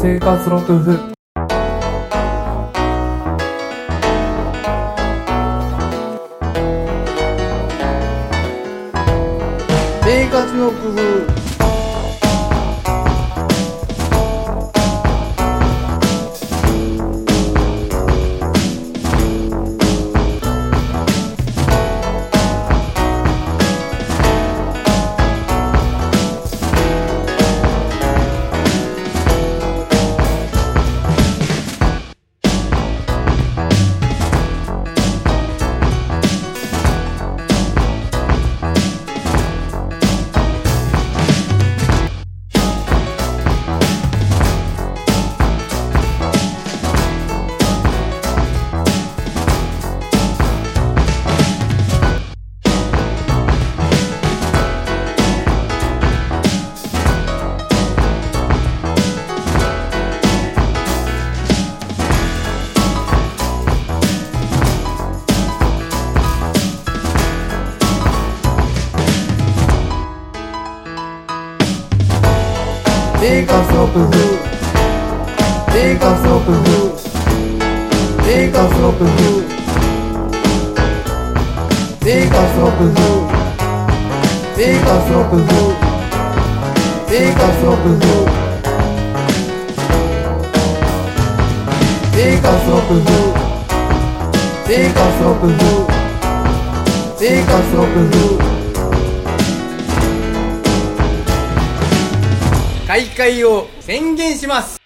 生活の工夫。生活の工夫。Big off op een hoek. Big off op een hoek. Big off op een hoek. Big off op een hoek. Big off op een. Big off op een. Big 開会を宣言します。